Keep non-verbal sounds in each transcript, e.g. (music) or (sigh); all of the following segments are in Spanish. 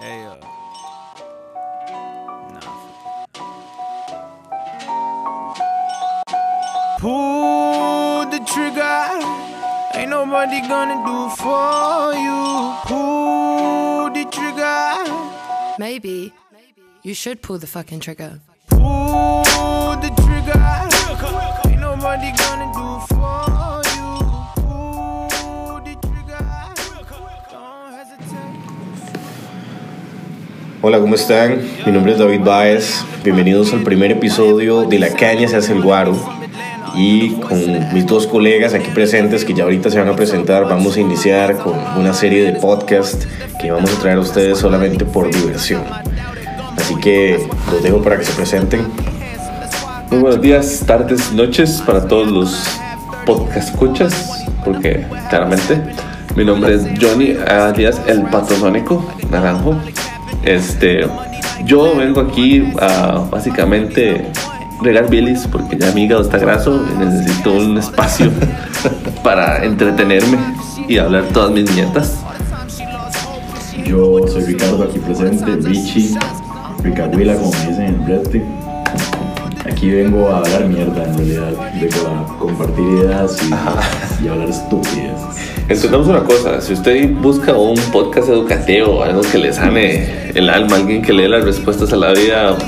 Hey, uh, nah. Pull the trigger. Ain't nobody gonna do for you. Pull the trigger. Maybe you should pull the fucking trigger. Pull the trigger. Ain't nobody gonna do for you. Hola, ¿cómo están? Mi nombre es David Baez. Bienvenidos al primer episodio de La Caña se hace el guaro. Y con mis dos colegas aquí presentes que ya ahorita se van a presentar, vamos a iniciar con una serie de podcast que vamos a traer a ustedes solamente por diversión. Así que los dejo para que se presenten. Muy buenos días, tardes, noches para todos los podcast escuchas, porque claramente mi nombre es Johnny alias el patrosónico naranjo. Este, yo vengo aquí a básicamente regar bilis porque ya mi hígado está graso y necesito un espacio (laughs) para entretenerme y hablar todas mis nietas. Yo soy Ricardo aquí presente, Richie, Ricarduila como me dicen en el brete. Aquí vengo a hablar mierda en realidad, vengo a compartir ideas y, y hablar estupidez. Entendamos una cosa, si usted busca un podcast educativo, algo que le sane el alma, alguien que le dé las respuestas a la vida,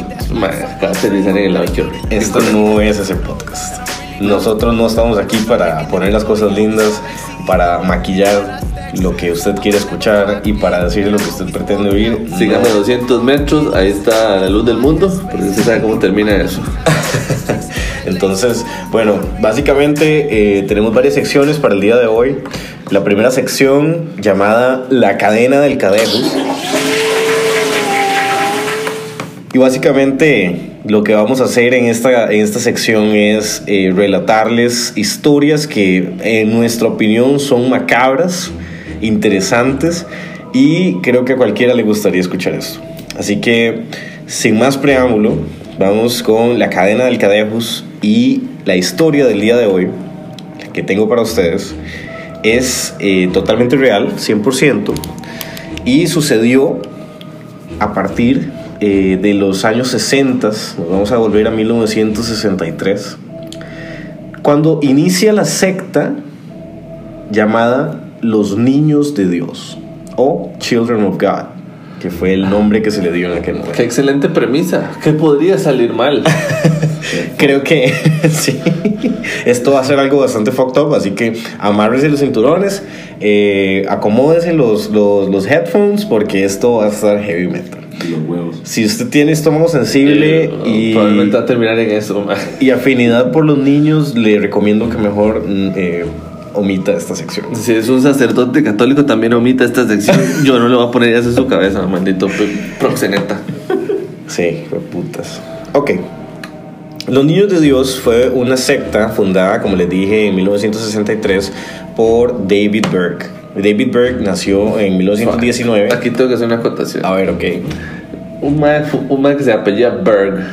dicen en el lado. Esto no es ese podcast. Nosotros no estamos aquí para poner las cosas lindas, para maquillar lo que usted quiere escuchar y para decirle lo que usted pretende oír. Sígame No. 200 metros, ahí está la luz del mundo, porque usted sabe cómo termina eso. (laughs) Entonces, bueno, básicamente eh, tenemos varias secciones para el día de hoy. La primera sección llamada La cadena del cadejo. Y básicamente lo que vamos a hacer en esta, en esta sección es eh, relatarles historias que en nuestra opinión son macabras, interesantes y creo que a cualquiera le gustaría escuchar esto. Así que, sin más preámbulo, vamos con la cadena del Cadejos y la historia del día de hoy que tengo para ustedes es eh, totalmente real, 100%, y sucedió a partir eh, de los años 60, nos vamos a volver a 1963, cuando inicia la secta llamada Los Niños de Dios o Children of God, que fue el nombre que se le dio en aquel momento. Qué excelente premisa, ¿qué podría salir mal? (laughs) Creo que (laughs) sí. Esto va a ser algo bastante fucked up, así que amárrese los cinturones, eh, acomódese los, los, los headphones, porque esto va a estar heavy metal. Y los huevos. Si usted tiene estómago sensible Eh, y, Probablemente va a terminar en eso. y afinidad por los niños, le recomiendo que mejor mm, eh, omita esta sección. Si es un sacerdote católico, también omita esta sección. (laughs) Yo no le voy a poner eso en su cabeza, maldito proxeneta. Sí, fue putas. Ok. Los Niños de Dios fue una secta fundada, como les dije, en 1963 por David Berg. David Berg nació en 1919. Aquí tengo que hacer una acotación. A ver, ok. Un man, un man que se apellida Berg,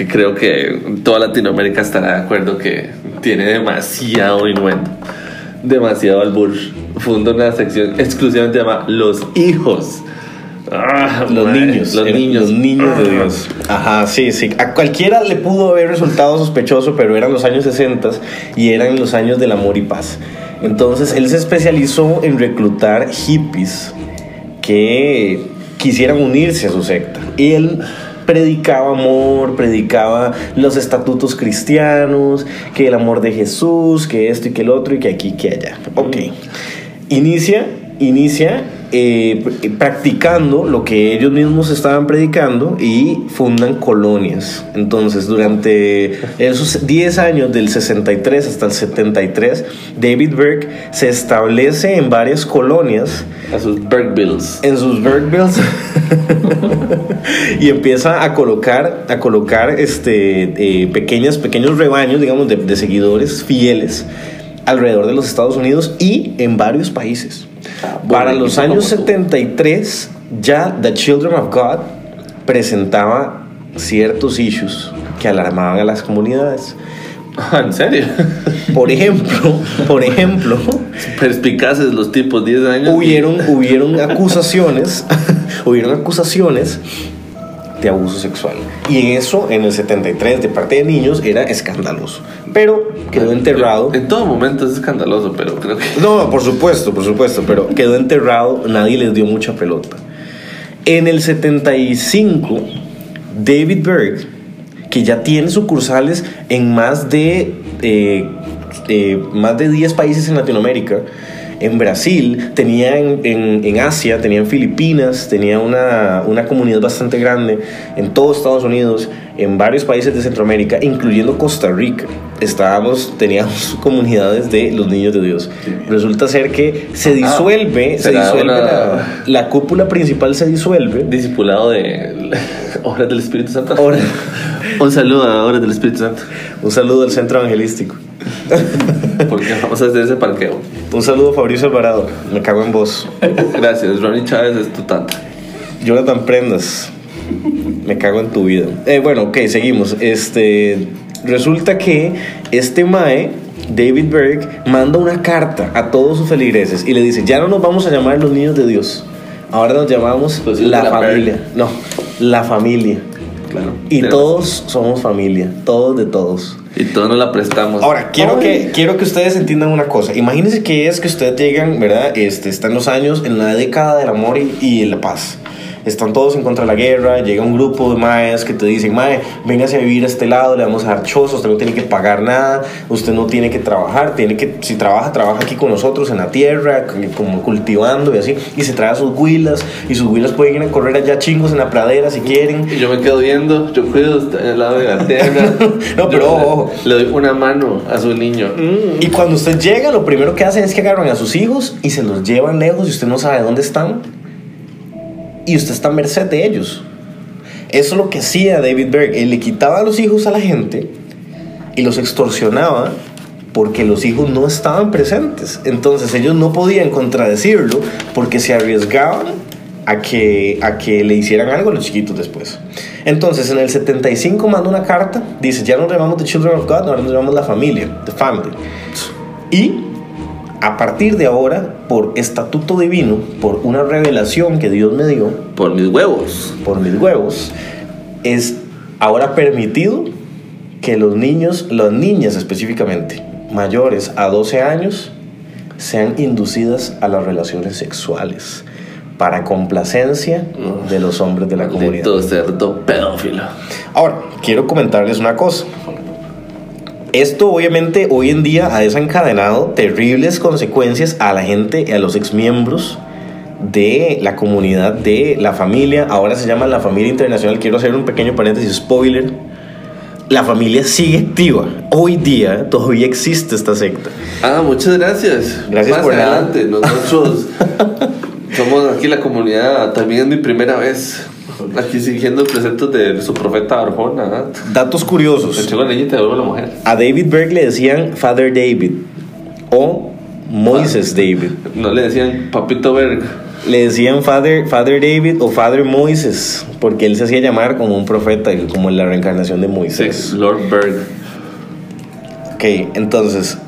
que creo que toda Latinoamérica estará de acuerdo que tiene demasiado innuendo, demasiado albur. Funda una sección exclusivamente llamada Los Hijos. Ah, Los niños. Los eran niños. Los niños de Ah. Dios. Ajá, sí, sí. A cualquiera le pudo haber resultado sospechoso, pero eran los años 60 y eran los años del amor y paz. Entonces él se especializó en reclutar hippies que quisieran unirse a su secta. Y él predicaba amor, predicaba los estatutos cristianos, que el amor de Jesús, que esto y que el otro y que aquí, que allá. Ok. Inicia, inicia eh, pr- practicando lo que ellos mismos estaban predicando y fundan colonias. Entonces, durante esos 10 años, del 63 hasta el 73, David Berg se establece en varias colonias A sus Bergbills. en sus (laughs) y empieza a colocar a colocar este eh, pequeñas pequeños rebaños digamos de, de seguidores fieles alrededor de los Estados Unidos y en varios países para los años como tú. 73 ya The Children of God presentaba ciertos issues que alarmaban a las comunidades Ah, (laughs) ¿En serio? por ejemplo por ejemplo (laughs) Perspicaces los tipos, 10 años. hubieron, hubieron acusaciones, (laughs) hubieron acusaciones de abuso sexual. Y en eso, en el 73, de parte de niños, era escandaloso. Pero quedó enterrado. En todo momento es escandaloso, pero creo que. No, por supuesto, por supuesto, pero quedó enterrado, nadie les dio mucha pelota. En el 75, David Berg, que ya tiene sucursales en más de, eh, eh, más de 10 países en Latinoamérica, en Brasil, tenía en, en- en Asia, tenía en Filipinas, tenía una, una comunidad bastante grande en todo Estados Unidos, en varios países de Centroamérica, incluyendo Costa Rica. Estábamos, teníamos (laughs) comunidades de los niños de Dios. Resulta ser que se disuelve, se será disuelve una- la, la cúpula principal se disuelve. Discipulado de (laughs) Obras del Espíritu Santo. Un saludo a Obras del Espíritu Santo. Un saludo al centro evangelístico. (laughs) Porque vamos a hacer ese parqueo. Un saludo Fabricio Alvarado. Me cago en vos. Gracias, Ronnie Chávez es tu tata. Jonathan Prendas. Me cago en tu vida. Eh, bueno, ok, seguimos. Este. Resulta que este Mae, David Berg, manda una carta a todos sus feligreses y le dice: Ya no nos vamos a llamar los niños de Dios. Ahora nos llamamos hijos la, la familia. Berg. No, la familia. Claro. Y todos somos familia. Todos de todos. Y todos nos la prestamos. Ahora, quiero que, quiero que ustedes entiendan una cosa. Imagínense que es que ustedes llegan, ¿verdad? Este, están los años en la década del amor y, y la paz. Están todos en contra de la guerra, llega un grupo de maes que te dicen, mae, véngase a vivir a este lado, le vamos a dar chozos, usted no tiene que pagar nada, usted no tiene que trabajar, tiene que, si trabaja, trabaja aquí con nosotros en la tierra, como cultivando y así, y se trae a sus huilas, y sus huilas pueden ir a correr allá chingos en la pradera si quieren, Y yo me quedo viendo, yo cuido en el lado de la tierra. (laughs) No, pero le- ojo. Le doy una mano a su niño. Y cuando usted llega, lo primero que hacen es que agarran a sus hijos y se los llevan lejos y usted no sabe dónde están. Y usted está a merced de ellos. Eso es lo que hacía David Berg. Él le quitaba los hijos a la gente y los extorsionaba porque los hijos no estaban presentes. Entonces ellos no podían contradecirlo porque se arriesgaban a que, a que le hicieran algo a los chiquitos después. Entonces en el 75 manda una carta, dice, ya no llamamos The Children of God, ahora nos llamamos la familia, The Family. Y a partir de ahora, por estatuto divino, por una revelación que Dios me dio, Por mis huevos. por mis huevos, es ahora permitido que los niños, las niñas específicamente, mayores a 12 años, sean inducidas a las relaciones sexuales para complacencia de los hombres de la comunidad. Maldito cerdo pedófilo. Ahora, quiero comentarles una cosa. Esto obviamente hoy en día ha desencadenado terribles consecuencias a la gente y a los exmiembros de la comunidad de la familia. Ahora se llama la familia internacional. Quiero hacer un pequeño paréntesis, spoiler. La familia sigue activa. Hoy día todavía existe esta secta. Ah, muchas gracias. Gracias Más por nada. adelante. Nosotros (laughs) somos aquí la comunidad. También es mi primera vez. Aquí siguiendo preceptos de su profeta Arjona. ¿ah? Datos curiosos. la niña y te devuelve la mujer. A David Berg le decían Father David o Moises David. No le decían Papito Berg. Le decían Father, Father David o Father Moises, porque él se hacía llamar como un profeta, como la reencarnación de Moisés. Lord Berg. Ok, entonces,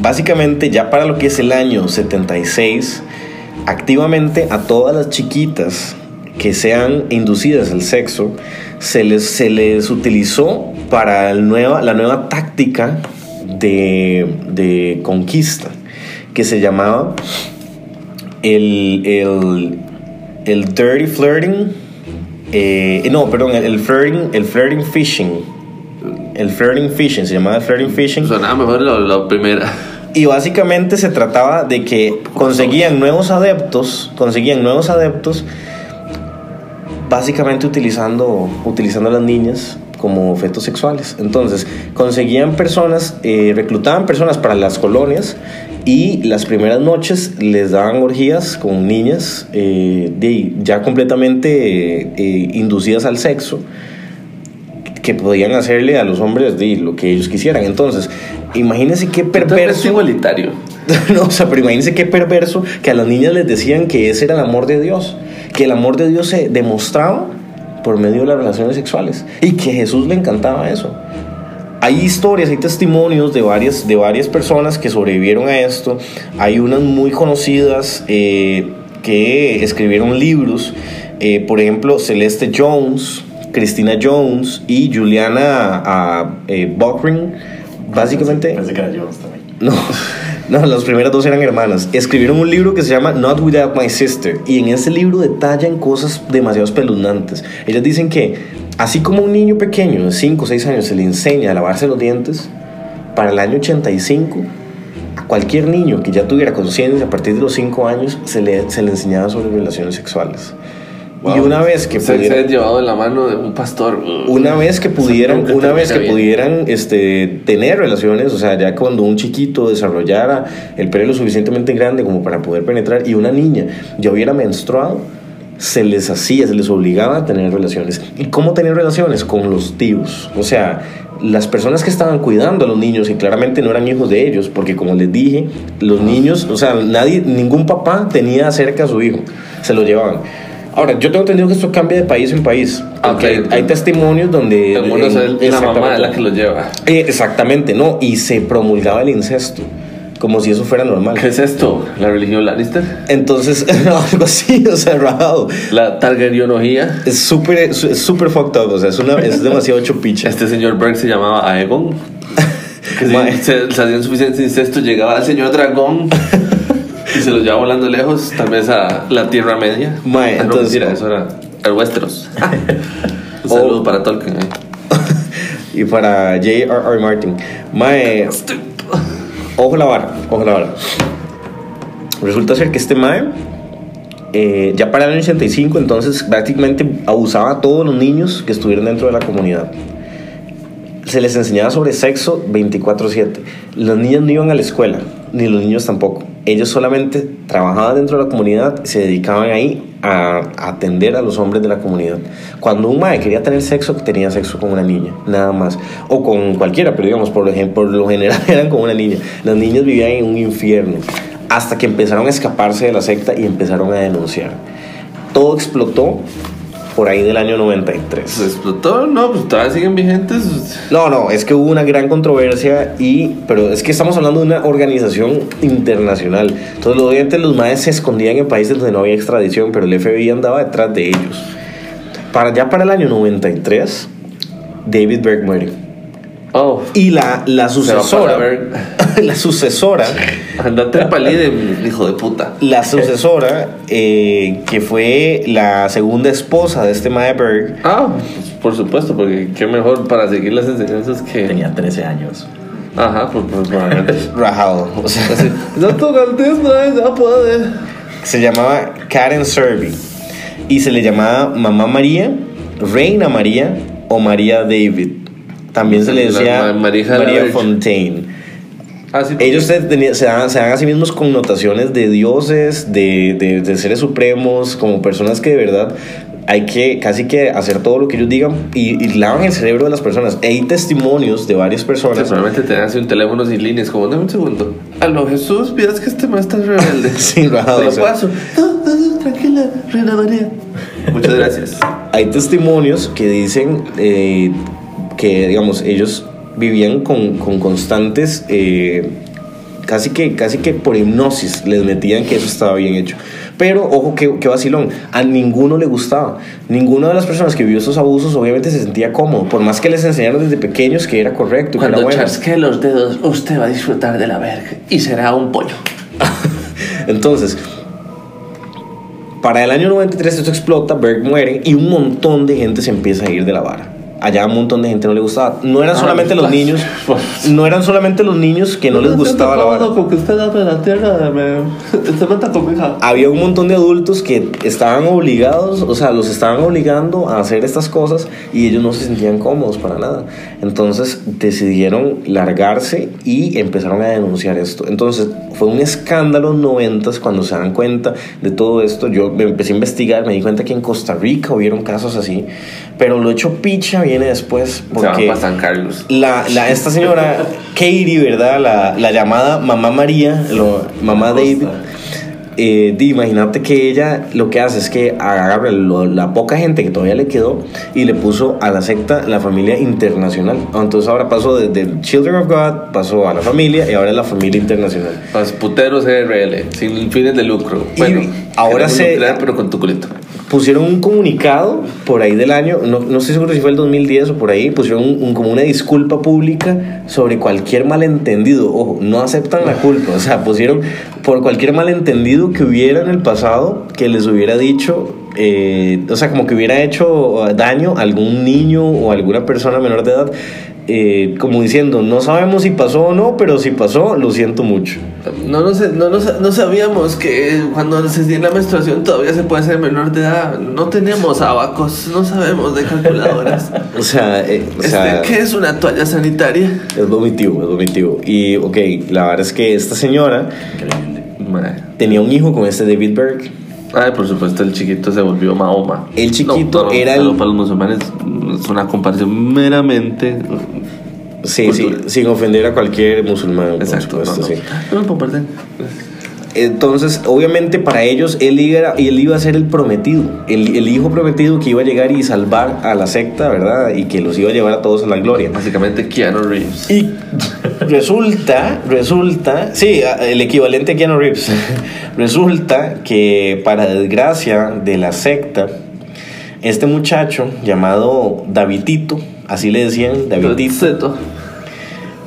básicamente ya para lo que es el año 76, activamente a todas las chiquitas que sean inducidas al sexo, se les, se les utilizó para el nueva, la nueva táctica de, de conquista, que se llamaba el, el, el dirty flirting, eh, no, perdón, el, el flirting, el flirting fishing, el flirting fishing, se llamaba flirting fishing. Sonaba mejor la, la primera. Y básicamente se trataba de que conseguían nuevos adeptos, conseguían nuevos adeptos, básicamente utilizando, utilizando a las niñas como objetos sexuales. Entonces, conseguían personas, eh, reclutaban personas para las colonias y las primeras noches les daban orgías con niñas eh, de- ya completamente eh, inducidas al sexo que podían hacerle a los hombres de lo que ellos quisieran. Entonces, imagínense qué Es perverso. igualitario. (laughs) no, o sea, pero imagínense qué perverso que a las niñas les decían que ese era el amor de Dios, que el amor de Dios se demostraba por medio de las relaciones sexuales y que a Jesús le encantaba eso. Hay historias, hay testimonios de varias, de varias personas que sobrevivieron a esto. Hay unas muy conocidas eh, que escribieron libros. Eh, por ejemplo, Celeste Jones, Christina Jones y Juliana ah, eh, Buckring. Básicamente. Pensé que era Jones también. No, (laughs) no, las primeras dos eran hermanas. Escribieron un libro que se llama Not Without My Sister. Y en ese libro detallan cosas demasiado espeluznantes. Ellas dicen que, así como un niño pequeño de 5 o 6 años se le enseña a lavarse los dientes, para el año 85, a cualquier niño que ya tuviera conciencia a partir de los 5 años, se le, se le enseñaba sobre relaciones sexuales. Y una vez que se, pudiera- se llevado de la mano de un pastor. una vez que pudieran, una vez que bien. pudieran este, tener relaciones, o sea, ya cuando un chiquito desarrollara el pene lo suficientemente grande como para poder penetrar y una niña ya hubiera menstruado, se les hacía, se les obligaba a tener relaciones. ¿Y cómo tener relaciones? Con los tíos. O sea, las personas que estaban cuidando a los niños y claramente no eran hijos de ellos, porque como les dije, los niños, o sea, nadie, ningún papá tenía cerca a su hijo, se lo llevaban. Ahora, yo tengo entendido que esto cambia de país en país. Ah, Porque ok, hay, hay testimonios donde... En unos en- es la mamá de la que lo lleva. Eh, exactamente, no. Y se promulgaba el incesto. Como si eso fuera normal. ¿Qué es esto? ¿La religión Lannister? Entonces, (laughs) algo así, o sea, rajado. ¿La Targaryenología? Es súper súper fucked up, o sea, es, una, es demasiado chupicha. Este señor Berg se llamaba Aegon. (laughs) Que si se, se hacían suficiente incesto, llegaba el señor dragón (laughs) y se los llevaba volando lejos, tal vez a la Tierra Media. Mae, Ah, no, entonces- mentira, eso era el Westeros. (laughs) Un saludo Oh. para Tolkien. eh. (laughs) Y para J.R.R. Martin. Mae, ojo la vara, ojo la vara. Resulta ser que este Mae, eh, ya para el año 85, entonces prácticamente abusaba a todos los niños que estuvieran dentro de la comunidad. Se les enseñaba sobre sexo 24/7. Los niños no iban a la escuela, ni los niños tampoco. Ellos solamente trabajaban dentro de la comunidad se dedicaban ahí a, atender a los hombres de la comunidad. Cuando un mae quería tener sexo, tenía sexo con una niña, nada más. O con cualquiera, pero digamos, por, ejemplo, por lo general (laughs) eran con una niña. Los niños vivían en un infierno. Hasta que empezaron a escaparse de la secta y empezaron a denunciar. Todo explotó por ahí del año 93. ¿Se explotó? No, pues todavía siguen vigentes. No, no, es que hubo una gran controversia y, pero es que estamos hablando de una organización internacional. Entonces, obviamente los maes se escondían en países donde no había extradición, pero el FBI andaba detrás de ellos. Para ya para el año 93, David Berg muere. Oh, Y la, la sucesora, ver. (laughs) la sucesora, Andate palide, hijo de puta. la sucesora, eh, que fue la segunda esposa de este mae Berg, Ah, pues, por supuesto, porque qué mejor para seguir las enseñanzas que. Tenía 13 años. Ajá, por, por, por rajado. O sea, puede. se llamaba Karen Serby y se le llamaba Mamá María, Reina María o María David. También se le decía María. Fontaine. Ah, sí. Ellos se, se dan, se dan a sí mismos connotaciones de dioses, de, de- de seres supremos, como personas que de verdad hay que casi que hacer todo lo que ellos digan y, y lavan el cerebro de las personas. Hay testimonios de varias personas. probablemente te hace un teléfono sin líneas, como dame un segundo. Aló, Jesús, miras que este maestro es rebelde. (laughs) Sí, rajado, Te lo paso. No, no, no, tranquila, Reina María. Muchas gracias. hay testimonios que dicen eh, que, digamos, ellos vivían con, con constantes, eh, casi, que, casi que por hipnosis les metían que eso estaba bien hecho. Pero, ojo, que, que vacilón, a ninguno le gustaba. Ninguna de las personas que vivió esos abusos obviamente se sentía cómodo, por más que les enseñaron desde pequeños que era correcto, que era Cuando bueno. chasque los dedos, usted va a disfrutar de la verga y será un pollo. (laughs) Entonces, para el año 93 esto explota, Berg muere y un montón de gente se empieza a ir de la vara. Allá un montón de gente no le gustaba. No eran Ah, solamente los (laughs) niños, pues. no eran solamente los niños que no les gustaba la vara. Con que usted de la tierra, me... (laughs) Usted mata con mi hija. Había un montón de adultos que estaban obligados, o sea, los estaban obligando a hacer estas cosas y ellos no se sentían cómodos para nada. Entonces decidieron largarse y empezaron a denunciar esto. Entonces fue un escándalo en noventas cuando se dan cuenta de todo esto. Yo me empecé a investigar, me di cuenta que en Costa Rica hubieron casos así, pero lo hecho picha viene después Se porque para San Carlos. la, la- esta señora Katie, ¿verdad? La, la llamada Mamá María, lo, Mamá David, eh, imagínate que ella lo que hace es que agarra lo- la poca gente que todavía le quedó y le puso a la secta la familia internacional. Entonces ahora pasó desde Children of God, pasó a la familia y ahora es la familia internacional. Pues puteros RL, sin fines de lucro. Y Bueno, ahora queremos se- pero con tu culito. Pusieron un comunicado por ahí del año, no, no estoy seguro si fue el 2010 o por ahí, pusieron un- como una disculpa pública sobre cualquier malentendido. Ojo, no aceptan la culpa, o sea, pusieron por cualquier malentendido que hubiera en el pasado que les hubiera dicho, eh, o sea, como que hubiera hecho daño a algún niño o alguna persona menor de edad. eh, como diciendo, no sabemos si pasó o no, pero si pasó, lo siento mucho. No, no, sé- no, no, sa- no sabíamos que cuando se tiene la menstruación todavía se puede ser menor de edad. No tenemos abacos, no sabemos de calculadoras. (laughs) O sea, eh, o Este, sea ¿Qué es una toalla sanitaria? es vomitivo, es vomitivo. Y, ok, la verdad es que esta señora tenía un hijo con este David Berg. Ay, por supuesto, el chiquito se volvió Mahoma. El chiquito No, no, era pero el- Para los musulmanes es una comparación meramente. Sí, sí, sin ofender a cualquier musulmán, por Exacto. supuesto, no, no. sí. Entonces, obviamente para ellos, él iba, él iba a ser el prometido, el, el hijo prometido que iba a llegar y salvar a la secta, ¿verdad? Y que los iba a llevar a todos a la gloria. Básicamente Keanu Reeves. Y resulta, resulta, sí, el equivalente a Keanu Reeves. (laughs) resulta que para desgracia de la secta, este muchacho llamado Davidito, así le decían, Davidito, Zeto.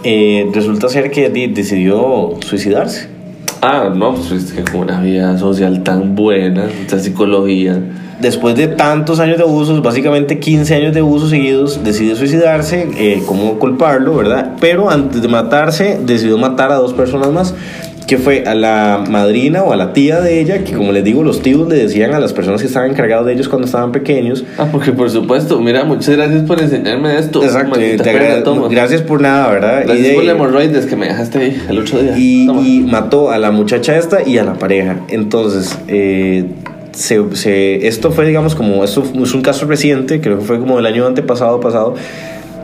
eh, resulta ser que di- decidió suicidarse. Ah, no, pues es que con una vida social tan buena, esta psicología. Después de tantos años de abusos, básicamente 15 años de abusos seguidos, decide suicidarse, eh, ¿cómo culparlo, verdad? Pero antes de matarse, decidió matar a dos personas más, que fue a la madrina o a la tía de ella, que como les digo, los tíos le decían a las personas que estaban encargados de ellos cuando estaban pequeños. Ah, porque por supuesto, mira, muchas gracias por enseñarme esto. Exacto, te perra, agra- toma. gracias por nada, ¿verdad? Gracias de- por la hemorroides que me dejaste ahí el otro día. y, y mató a la muchacha esta y a la pareja. Entonces, eh, se, se- esto fue, digamos, como, esto es un caso reciente, creo que fue como el año antepasado, pasado,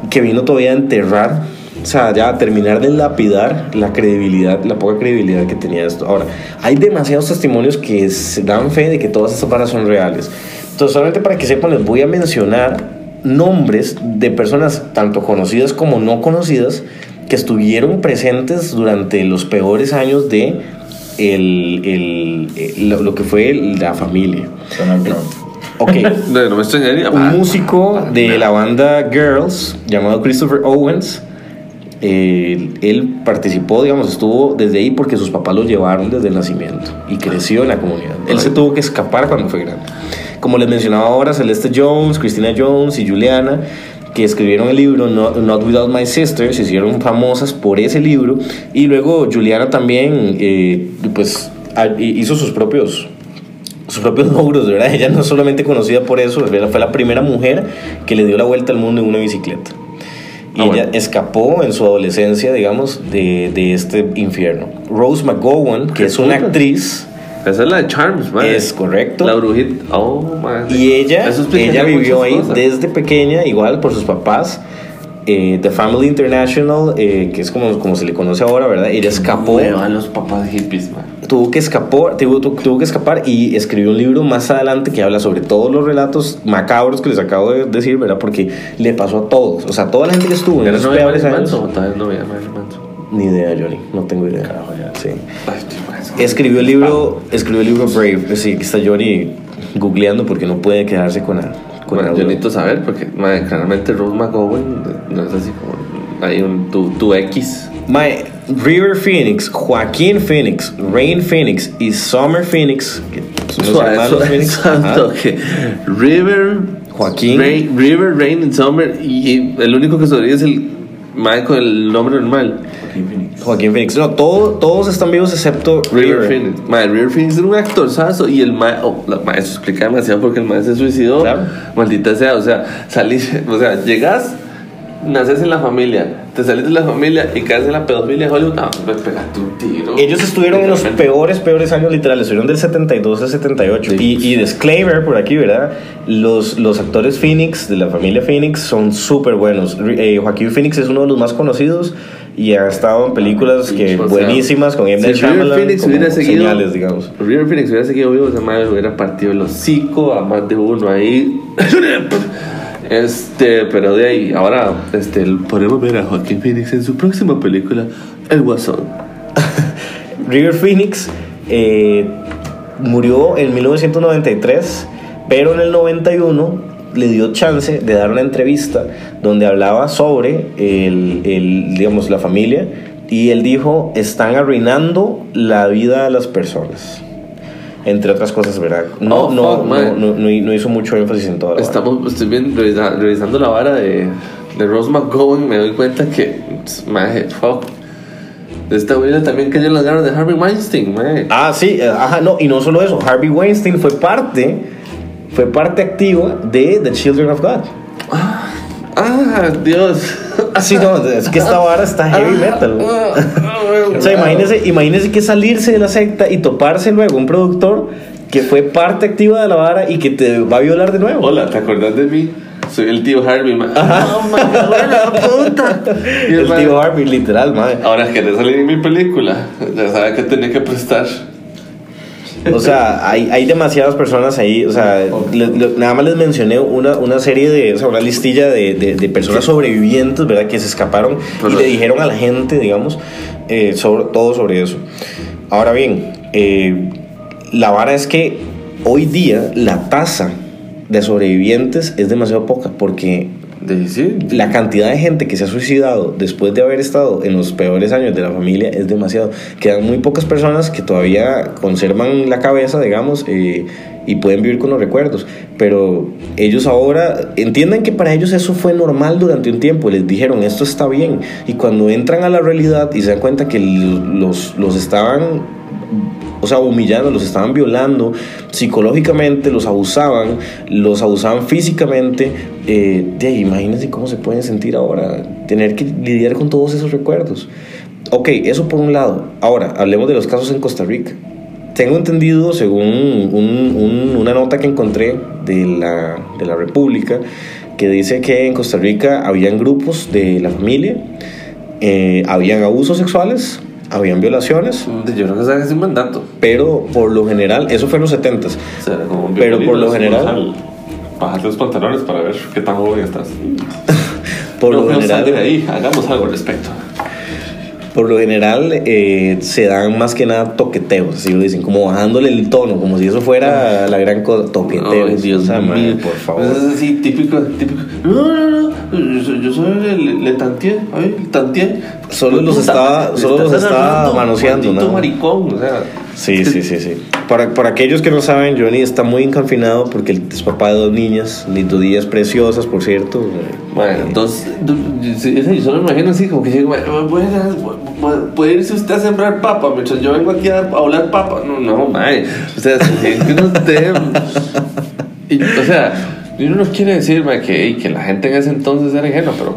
que vino todavía a enterrar, o sea, ya terminar de lapidar la credibilidad, la poca credibilidad que tenía esto. Ahora, hay demasiados testimonios que se dan fe de que todas estas varas son reales. Entonces, solamente para que sepan, les voy a mencionar nombres de personas tanto conocidas como no conocidas que estuvieron presentes durante los peores años de el, el- el- lo, lo que fue la familia. Donald Trump. Ok, (laughs) No, no me extrañaría. un Ah, músico de la banda Girls llamado Christopher Owens. Eh, él participó, digamos, estuvo desde ahí porque sus papás lo llevaron desde el nacimiento y creció en la comunidad. Él se tuvo que escapar cuando fue grande. Como les mencionaba ahora, Celeste Jones, Christina Jones y Juliana, que escribieron el libro Not, Not Without My Sister, se hicieron famosas por ese libro. Y luego Juliana también, eh, pues, hizo sus propios sus propios (laughs) logros, ¿verdad? Ella no solamente conocida por eso, fue la primera mujer que le dio la vuelta al mundo en una bicicleta. Y Ah, ella bueno. escapó en su adolescencia, digamos, de, de este infierno. Rose McGowan, que es una puta. actriz, Esa es la de Charms, man. es correcto. La brujita. Oh, man. Y ella, ella vivió ahí cosas. desde pequeña, igual por sus papás. Eh, The Family International, eh, que es como, como se le conoce ahora, ¿verdad? Ella escapó. a los papás hippies, man. tuvo que escapar, tuvo, tu- tuvo que escapar y escribió un libro más adelante que habla sobre todos los relatos macabros que les acabo de decir, ¿verdad? Porque le pasó a todos, o sea, toda la gente que estuvo en ¿Era esos de peores años. Manson o todavía es novia de Marilyn Manson? Ni idea, Johnny, no tengo idea. Carajo, ya. Sí. Escribió el libro, escribió el libro Brave, sí, que está Johnny googleando porque no puede quedarse con con Bueno, yo necesito saber porque man, claramente Rose McGowan no es así como hay un tu, tu X My, River Phoenix, Joaquín Phoenix, Rain Phoenix y Summer Phoenix, que son los Suave, suave, Phoenix. toque. River Joaquín. Rain, River Rain and Summer y el único que sobrevive es el man con el nombre normal Joaquín Phoenix. No, todo- todos están vivos excepto River, River. Phoenix man, River Phoenix era un actorzazo y el man oh, la- man, eso explica demasiado porque el man se suicidó Claro. maldita sea o sea salís (laughs) o sea llegas naces en la familia te salís de la familia y caes en la pedofilia Hollywood no me pegaste un tiro Ellos estuvieron en los peores, peores años literales. Estuvieron del 72 al 78. Sí. Y, y disclaimer por aquí, ¿verdad? Los, los actores Phoenix, de la familia Phoenix, son súper buenos. Eh, Joaquín Phoenix es uno de los más conocidos. Y ha estado en películas que O sea, buenísimas con M. si Shyamalan Phoenix hubiera seguido- señales, digamos. River Phoenix hubiera seguido vivo, madre hubiera partido el hocico a más de uno ahí. (laughs) Este, pero de ahí, ahora este, podemos ver a Joaquín Phoenix en su próxima película, El Guasón. (laughs) River Phoenix eh, murió en 1993, pero en el 91 le dio chance de dar una entrevista donde hablaba sobre el, el, digamos, la familia y él dijo, están arruinando la vida de las personas. Entre otras cosas, ¿verdad? No, Oh, no, fuck, no, man. no, no- hizo mucho énfasis en toda la vara. Estamos, estoy bien revisa- revisando la vara de, de Rose McGowan. Me doy cuenta que, maje, fuck. De esta huila también cayó en las garras de Harvey Weinstein. Ah, sí, eh, ajá, no, y no solo eso, Harvey Weinstein fue parte, fue parte activa de The Children of God. Ah, Dios. Sí, no, es que esta vara está heavy metal. (laughs) O sea, imagínese, imagínese que salirse de la secta y toparse luego un productor que fue parte activa de la vara y que te va a violar de nuevo. Hola, ¿te acordás de mí? Soy el tío Harvey, ma. Oh, my God, puta. Y El ma- tío Harvey, literal, madre. Ahora querés salir en mi película. Ya sabes que tenés que prestar. O sea, hay, hay demasiadas personas ahí. O sea, le- le- nada más les mencioné una, una serie de, o sea, una listilla de, de- de personas sobrevivientes, ¿verdad? Que se escaparon y le dijeron a la gente, digamos, eh, sobre, todo sobre eso. Ahora bien, eh, la vara es que hoy día la tasa de sobrevivientes es demasiado poca porque La cantidad de gente que se ha suicidado después de haber estado en los peores años de la familia es demasiado. Quedan muy pocas personas que todavía conservan la cabeza, digamos, eh, y pueden vivir con los recuerdos. Pero ellos ahora entienden que para ellos eso fue normal durante un tiempo. Les dijeron, esto está bien. Y cuando entran a la realidad y se dan cuenta que los, los estaban o sea, humillando, los estaban violando psicológicamente, los abusaban, los abusaban físicamente. Eh, imagínense cómo se pueden sentir ahora, tener que lidiar con todos esos recuerdos. Ok, eso por un lado. Ahora, hablemos de los casos en Costa Rica. Tengo entendido, según un- un- una nota que encontré de la, de la República, que dice que en Costa Rica habían grupos de la familia, eh, habían abusos sexuales, habían violaciones, Yo creo que ese es un mandato. pero por lo general, eso fue en los 70 O sea, Pero por lo general- así, Bájate los pantalones para ver qué tan joven estás. (laughs) Por no, lo general, de ahí, hagamos algo al respecto. por lo general eh, se dan más que nada toqueteos, así lo dicen, como bajándole el tono, como si eso fuera la gran cosa, toqueteos. Ay, Dios mío, madre, por favor. Es así, típico, típico. No, no, no. Yo soy, yo soy el, el tantier, ay, el tantier. Solo los me solo los agarrando, manoseando, ¿no? maricón, o sea. Sí, sí, sí, sí. Para, para aquellos que no saben, Johnny está muy encanfinado porque es papá de dos niñas, dos días preciosas, por cierto. Bueno, entonces, du- yo, solo me imagino así, como que bu- puede irse usted a sembrar papa mientras yo vengo aquí a, hablar papa. No, no, mae. O sea, o sea, uno no quiere decirme que, que la gente en ese entonces era ingenua, pero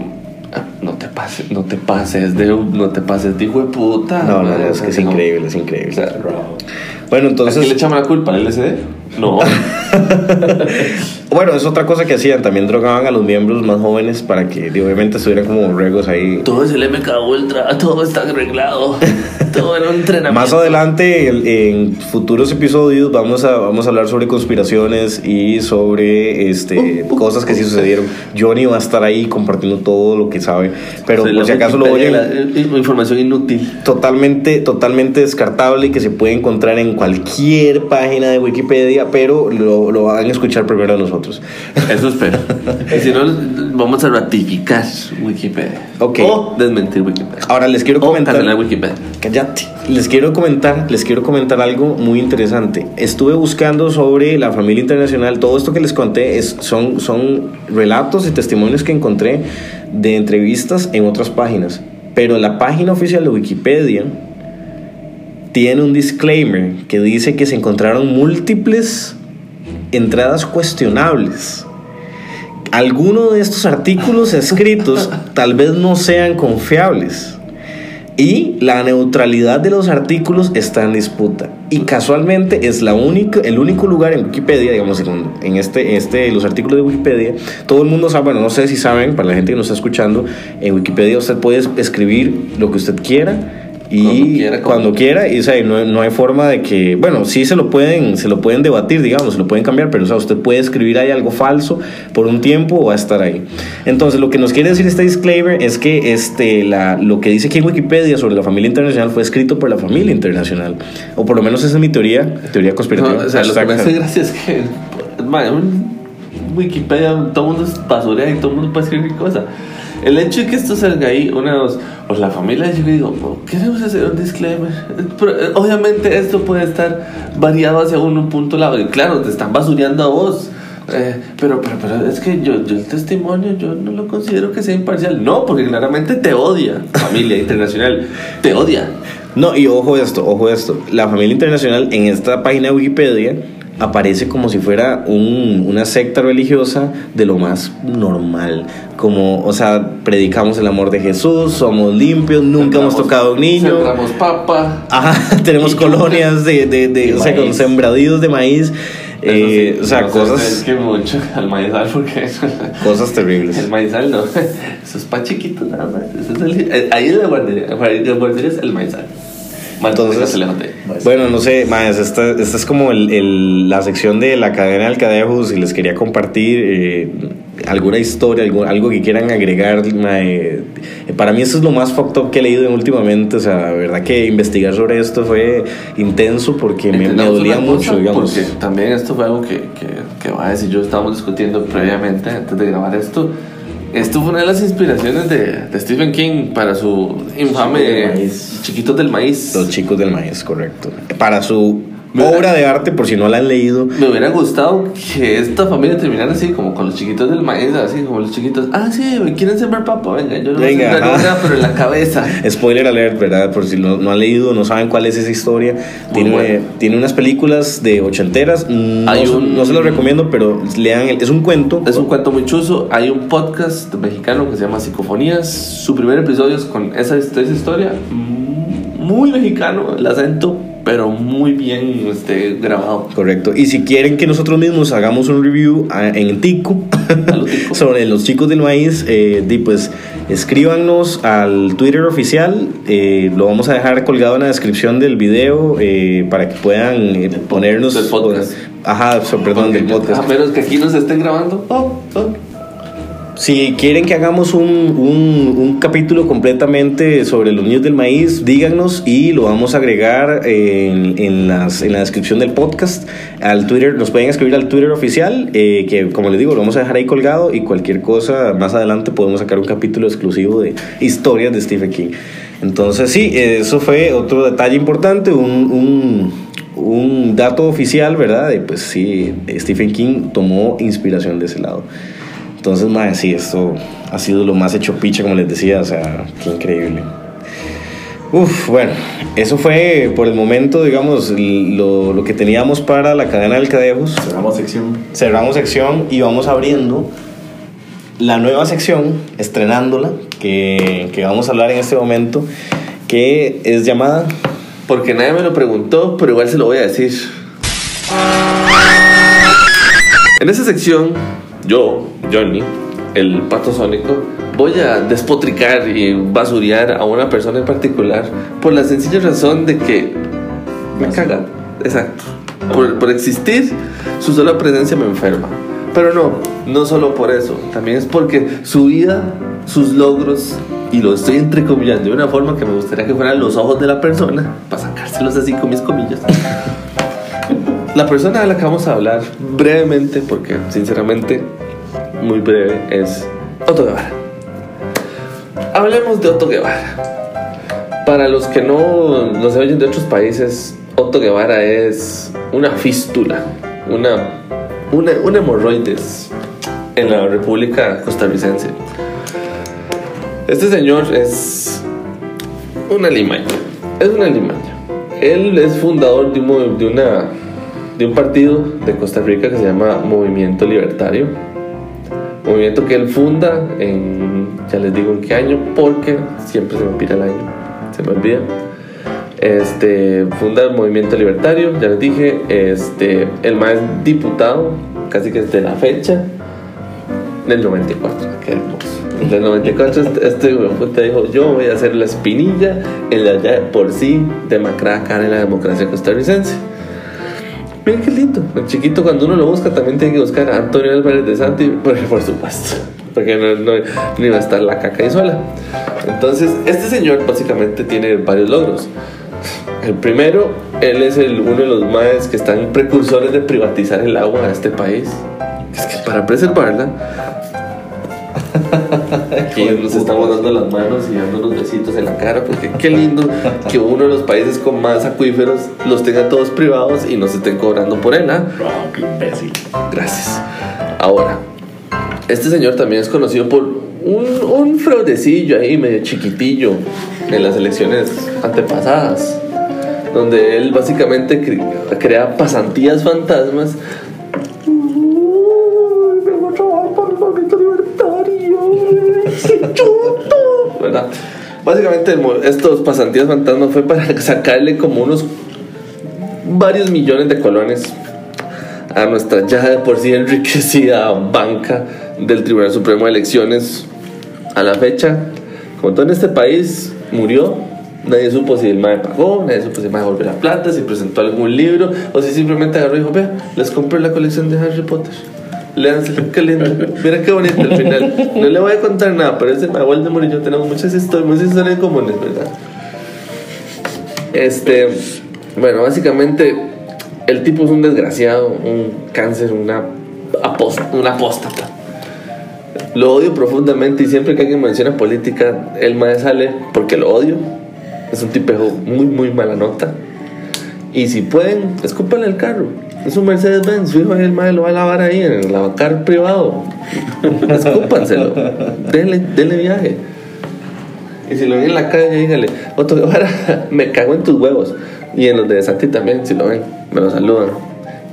pases, no te pases de, no te pases de hijo de puta. No, no, no, o es que es no. increíble, es O increíble. sea, Bueno, ¿a quién le entonces, echamos la culpa? ¿Al LSD? No. (laughs) bueno, es otra cosa que hacían, también drogaban a los miembros más jóvenes para que obviamente estuvieran como borregos ahí. todo es el MK Ultra, (laughs) todo está arreglado. (laughs) Todo era un entrenamiento. Más adelante, en, futuros episodios, vamos a, vamos a hablar sobre conspiraciones y sobre este, cosas que sí sucedieron. Johnny va a estar ahí compartiendo todo lo que sabe, pero por si acaso lo oyen, la- eh, información inútil. totalmente, totalmente descartable y que se puede encontrar en cualquier página de Wikipedia, pero lo, lo van a escuchar primero a nosotros. Eso espero. (laughs) si no, vamos a ratificar Wikipedia. Ok. O desmentir Wikipedia. Ahora les quiero O comentar. cancelar Wikipedia. Cállate. Les quiero comentar, les quiero comentar algo muy interesante. Estuve buscando sobre la familia internacional. Todo esto que les conté es, son, son relatos y testimonios que encontré de entrevistas en otras páginas. Pero la página oficial de Wikipedia tiene un disclaimer que dice que se encontraron múltiples entradas cuestionables. Algunos de estos artículos escritos (laughs) tal vez no sean confiables. Y la neutralidad de los artículos está en disputa. Y casualmente es la única, el único lugar en Wikipedia, digamos, en, en este, este, los artículos de Wikipedia, todo el mundo sabe, bueno, no sé si saben, para la gente que nos está escuchando, en Wikipedia usted puede escribir lo que usted quiera y Cuando quiera, cuando quiera. y o sea, no, no hay forma de que bueno sí se lo pueden se lo pueden debatir digamos se lo pueden cambiar pero o sea usted puede escribir ahí algo falso por un tiempo o va a estar ahí. Entonces lo que nos quiere decir este disclaimer es que este la lo que dice aquí en Wikipedia sobre la familia internacional fue escrito por la familia internacional. O por lo menos esa es mi teoría teoría conspirativa. No, o sea, lo que me hace gracia es que, man, Wikipedia, todo el mundo es basurea y todo el mundo puede escribir cosas. El hecho de que esto salga ahí, una de o la familia, yo digo, "Oh, queremos hacer un disclaimer. Pero, eh, obviamente esto puede estar variado hacia un, un punto lado. Y claro, te están basureando a vos. Eh, pero, pero, pero es que yo, yo el testimonio yo no lo considero que sea imparcial. No, porque claramente te odia, familia internacional, te odia. No, y ojo esto, ojo esto. La familia internacional en esta página de Wikipedia aparece como si fuera un- una secta religiosa de lo más normal. Como, o sea, predicamos el amor de Jesús, somos limpios, nunca hemos Sembramos- tocado a un niño. Sembramos papa. Ajá, (laughs) tenemos colonias de, de, de- de o sea, con sembradíos de maíz. eh, sí, o sea, no sé, Es cosas, que mucho al maizal porque (laughs) cosas terribles. el maizal no. (laughs) Eso es pa' chiquito nada más. Eso es el- ahí es la guardería. La guardería es el maizal. Bueno, Entonces-. Bueno, no sé, más, esta, esta es como el, el- la sección de la cadena del Cadejos y les quería compartir eh, alguna historia, algo, algo que quieran agregar. mae. para mí esto es lo más fucked up que he leído últimamente, o sea, la verdad que investigar sobre esto fue intenso porque me, me dolía mucho, digamos. Porque también esto fue algo que, que, que Baez y yo estábamos discutiendo previamente antes de grabar esto. Esto fue una de las inspiraciones de, de Stephen King para su infame Chiquitos del Maíz. Chiquitos del Maíz. Los chicos del maíz, correcto. Para su obra de arte, por si no la han leído, Me hubiera gustado que esta familia terminara así, como con los chiquitos del maíz, así como los chiquitos. Ah, sí, me quieren sembrar papa, venga, yo voy a Venga, sembrar ajá. nada, pero en la cabeza. (laughs) Spoiler alert, ¿verdad? Por si no, no han leído, no saben cuál es esa historia. Tiene, buena. tiene unas películas de ochenteras. No, Hay se- un- no se los recomiendo, pero lean. el- es un cuento. Es un cuento muy chuzo. Hay un podcast mexicano que se llama Psicofonías. Su primer episodio es con esa, esa historia. mm, Muy mexicano el acento, pero muy bien este, grabado. Correcto. Y si quieren que nosotros mismos hagamos un review ah, en Tico lo (laughs) sobre los chicos del maíz, eh, di, pues escríbanos al Twitter oficial. eh, lo vamos a dejar colgado en la descripción del video eh, para que puedan eh, ponernos. del podcast. Ajá, perdón, del podcast. A menos que aquí nos estén grabando. Oh, oh. Si quieren que hagamos un, un- un capítulo completamente sobre los niños del maíz, díganos y lo vamos a agregar en, en las, en la descripción del podcast. Al Twitter, nos pueden escribir al Twitter oficial, eh, que como les digo, lo vamos a dejar ahí colgado y cualquier cosa más adelante podemos sacar un capítulo exclusivo de historias de Stephen King. Entonces sí, eso fue otro detalle importante, un, un, un dato oficial, ¿verdad? De, pues sí, Stephen King tomó inspiración de ese lado. Entonces, madre, sí, esto ha sido lo más hecho picha, como les decía, o sea, qué increíble. Uf, bueno, eso fue por el momento, digamos, lo, lo que teníamos para la cadena del Cadejos. Cerramos sección. Cerramos sección y vamos abriendo la nueva sección, estrenándola, que, que vamos a hablar en este momento, que es llamada... Porque nadie me lo preguntó, pero igual se lo voy a decir. En esa sección, yo, Johnny, el pato sónico, voy a despotricar y basurear a una persona en particular por la sencilla razón de que me caga. Exacto. Por, por existir, su sola presencia me enferma. Pero no, no solo por eso. También es porque su vida, sus logros, y lo estoy entrecomillando de una forma que me gustaría que fueran los ojos de la persona, para sacárselos así con mis comillas. La persona de la que vamos a hablar brevemente, porque sinceramente muy breve, es Otto Guevara. Hablemos de Otto Guevara. Para los que no nos oyen de otros países, Otto Guevara es una fístula, una, una, un hemorroides en la República Costarricense. Este señor es una limaña, es una limaña. Él es fundador de, una, de un partido de Costa Rica que se llama Movimiento Libertario. Movimiento que él funda en, ya les digo en qué año, porque siempre se me pira el año. se me olvida. Este, funda el movimiento libertario, ya les dije. Este, el más diputado, casi que desde la fecha, del 94. Qué hermoso. 94, este, este hijo de puta dijo: Yo voy a hacer la espinilla en la ya por sí demacrada en la democracia costarricense. Miren qué lindo. El chiquito, cuando uno lo busca, también tiene que buscar a Antonio Álvarez de Santi, por, por supuesto. Porque no, no, no iba a estar la caca ahí sola. Entonces, este señor básicamente tiene varios logros. El primero, él es el, uno de los más que están precursores de privatizar el agua a este país. Es que para preservarla, (laughs) aquí nos estamos dando las manos y dando unos besitos en la cara, porque qué lindo que uno de los países con más acuíferos los tenga todos privados y no se estén cobrando por él, ¿ah? Wow, qué imbécil. Gracias. Ahora, este señor también es conocido por un, un fraudecillo ahí medio chiquitillo en las elecciones antepasadas, donde él básicamente cre- crea pasantías fantasmas. Uy, vengo a trabajar para el movimiento libertario. ¡Qué chuto! ¿Verdad? Básicamente estos pasantías fantasmas fue para (laughs) sacarle como unos varios millones de colones a nuestra ya de por sí enriquecida banca del Tribunal Supremo de Elecciones a la fecha. Como todo en este país murió, nadie supo si el MAE pagó, nadie supo si el MAE volvió la plata, si presentó algún libro o si simplemente agarró y dijo, vea, les compré la colección de Harry Potter. Qué lindo. Mira qué bonito al final. No le voy a contar nada, pero ese MAE Voldemort y yo tenemos muchas historias, muchas historias comunes, ¿verdad? Este, bueno, básicamente el tipo es un desgraciado, un cáncer, una apóstata, una apóstata. Lo odio profundamente y siempre que alguien menciona política, el mae sale porque lo odio. Es un tipejo muy, muy mala nota. Y si pueden, escúpanle el carro. Es un Mercedes Benz, fijo, el mae lo va a lavar ahí en el lavacar privado. Escúpanselo. Denle, denle viaje. Y si lo ven en la calle, dígale, Otto Guevara, me cago en tus huevos. Y en los de Santi también, si lo ven, me lo saludan.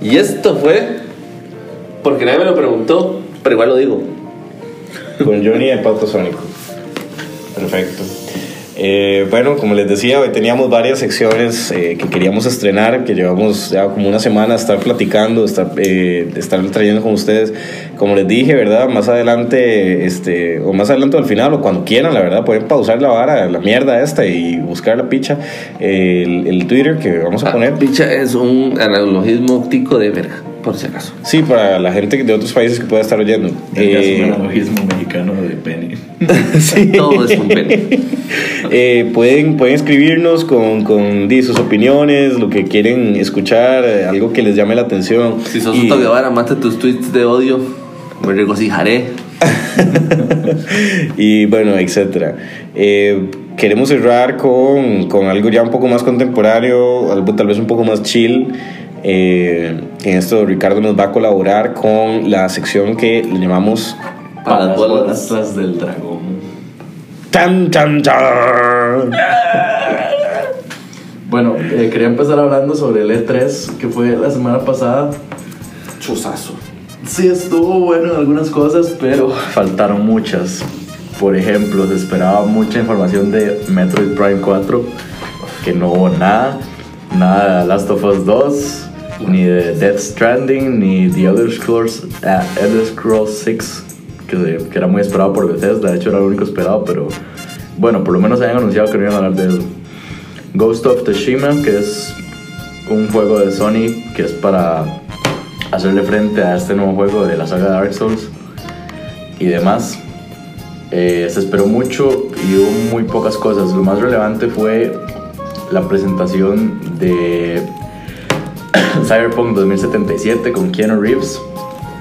Y esto fue, porque nadie me lo preguntó, pero igual lo digo. Con Johnny de Pato Sónico. Perfecto. Eh, bueno, como les decía, hoy teníamos varias secciones eh, que queríamos estrenar, que llevamos ya como una semana a estar platicando, de estar, eh, de estar trayendo con ustedes. Como les dije, ¿verdad? Más adelante, este, o más adelante al final, o cuando quieran, la verdad, pueden pausar la vara, la mierda esta y buscar la picha, eh, el, el Twitter que vamos a poner. Ah, picha es un analogismo tico de verga, por si acaso. Sí, para la gente de otros países que pueda estar oyendo. Es Eh, un analogismo mexicano de pene. (laughs) sí. (laughs) Todo es un pene. Eh, pueden, pueden escribirnos con, con di, sus opiniones, lo que quieren escuchar, eh, algo que les llame la atención. Si sos Y- Guevara, mate tus tweets de odio, me regocijaré. (laughs) y bueno, etcétera. Eh, queremos cerrar con, con algo ya un poco más contemporáneo, algo tal vez un poco más chill. Eh, en esto Ricardo nos va a colaborar con la sección que le llamamos Para las bolas del dragón. Tan Tan Tan. Bueno, eh, quería empezar hablando sobre el E3 que fue la semana pasada. Chuzazo. Sí, estuvo bueno en algunas cosas, pero faltaron muchas. Por ejemplo, se esperaba mucha información de Metroid Prime 4, que no hubo nada. Nada de Last of Us 2, ni de Death Stranding, ni The Elder Scrolls, ah, Elder Scrolls 6, que, que era muy esperado por Bethesda. De hecho, era lo único esperado, pero bueno, por lo menos habían anunciado que no iban a hablar de. Ghost of Tsushima, que es un juego de Sony que es para hacerle frente a este nuevo juego de la saga Dark Souls y demás. Eh, se esperó mucho y hubo muy pocas cosas. Lo más relevante fue la presentación de (laughs) Cyberpunk 2077 con Keanu Reeves.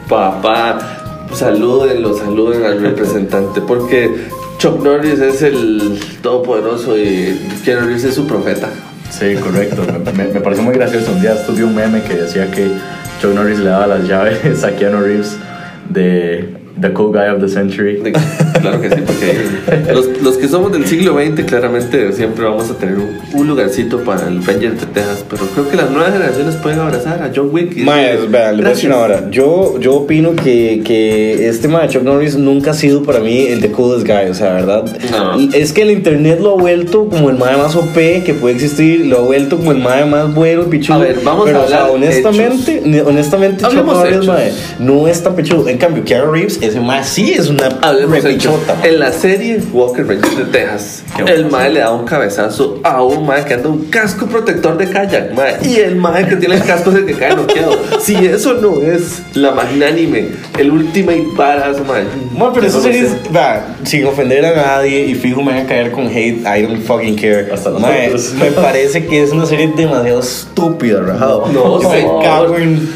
Papá, salúdenlo, saluden al representante, porque Chuck Norris es el todopoderoso y Keanu Reeves es su profeta. Sí, correcto. me, me- me pareció muy gracioso. Un día estuve un meme que decía que Chuck Norris le daba las llaves (laughs) a Keanu Reeves de The Cool Guy of the Century. De- Claro que sí, porque los, los que somos del siglo XX claramente siempre vamos a tener un, un lugarcito para el Ranger de Texas, pero creo que las nuevas generaciones pueden abrazar a John Wick. y Mae, decirle, vean, les voy a decir una hora. Yo, yo opino que, que este mae Chuck Norris nunca ha sido para mí el de coolest guy, o sea, ¿verdad? No. Es que el internet lo ha vuelto como el mae más OP que puede existir, lo ha vuelto como el mae más bueno, pichudo. A ver, vamos Pero, a o sea, hablar honestamente, ne- honestamente, Chuck Norris, hechos. mae, no es tan pichudo. En cambio, Keanu Reeves, ese mae sí es una Hablemos repichota. En la serie Walker Ranger de Texas, el mae le da un cabezazo a un mae que anda un casco protector de kayak, mae, y el mae que tiene el casco es el que cae noqueado. (laughs) si eso no es la magnánime, el ultimate badass, mae. Bueno, pero eso no sé. va, sin ofender a nadie y fijo me van a caer con hate, I don't fucking care. Hasta Mae, me parece que es una serie demasiado estúpida, rajado. No, me señor. cago en,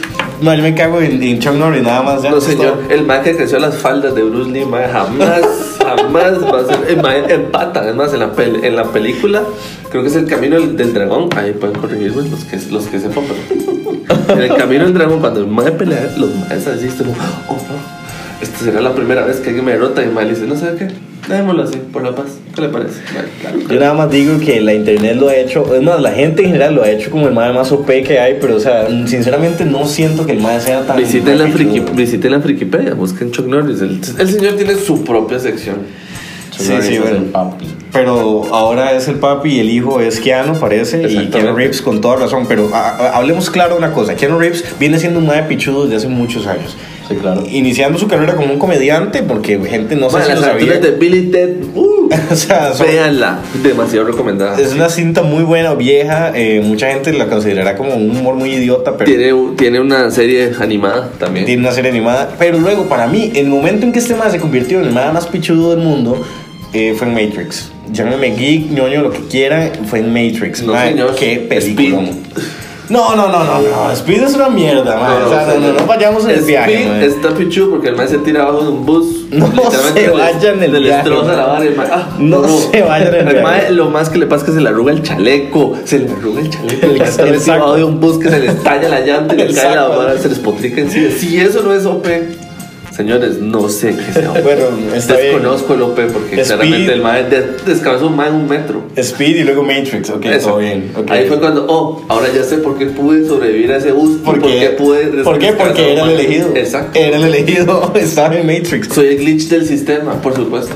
no, yo me cago en, en Chuck Norris nada más. ya No, señor, todo. el mae que creció las faldas de Bruce Lee, jamás, (laughs) jamás va a ser. El mae empata, es más, en la, pel- en la película, creo que es el camino del, del dragón. Ahí pueden corregirme los que, los que sepan, pero. (laughs) En el camino del dragón, cuando el mae pelea, los maes así, como, oh no, esta será la primera vez que alguien me derrota. Y le dice, no sé qué, démoslo así, por la paz. ¿Qué le parece? Mae, claro, Yo nada más digo que la internet lo ha hecho, es más, la gente en general lo ha hecho como el mae más OP que hay, pero o sea, sinceramente no siento que el mae sea tan. Visiten la, friki, visiten la Frikipedia, busquen Chuck Norris. El, el señor tiene su propia sección. Chuck Sí, Norris sí, es bueno. el papi. Pero ahora es el papi y el hijo es Keanu, parece. Y. Keanu Reeves con toda razón. Pero a- a- hablemos claro de una cosa. Keanu Reeves viene siendo un mae pichudo desde hace muchos años. Sí, claro. Iniciando su carrera como un comediante, porque gente no Mae, si lo sabía. de Billy Ted, uh, (laughs) O sea, son- véanla, demasiado recomendada. es una cinta muy buena, vieja. eh, mucha gente la considerará como un humor muy idiota, pero Tiene, tiene una serie animada también. tiene una serie animada. Pero luego, para mí, el momento en que este mae se convirtió en el mae más pichudo del mundo eh, fue en Matrix. Llámeme geek, ñoño, lo que quieran, fue en Matrix. No, señor. Qué película. Speed. No, no, no, no, no. Speed es una mierda, mae. o sea, no, no, no vayamos en el Speed viaje, mae. está pichu porque el man se tira abajo de un bus. No se vayan en el viaje, destroza man. la vara y el man, ah, No se vayan en el viaje. man, Lo más que le pasa es que se le arruga el chaleco. Se le arruga el chaleco. El- El está metido saco. abajo de un bus que se le estalla la llanta y le cae la vara, se les potrica encima. Si eso no es OP, señores, no sé qué sea. (laughs) Bueno, está bien. Desconozco el OP porque Speed. claramente el man des- descabezó un man en un metro. Speed y luego Matrix. Ok, Eso. todo bien. ok. Ahí fue cuando, oh, ahora ya sé por qué pude sobrevivir a ese bus. y ¿Por por qué? pude ¿Por qué? Porque era el elegido. Exacto. Era el elegido. (laughs) Estaba en Matrix. Soy el glitch del sistema, por supuesto.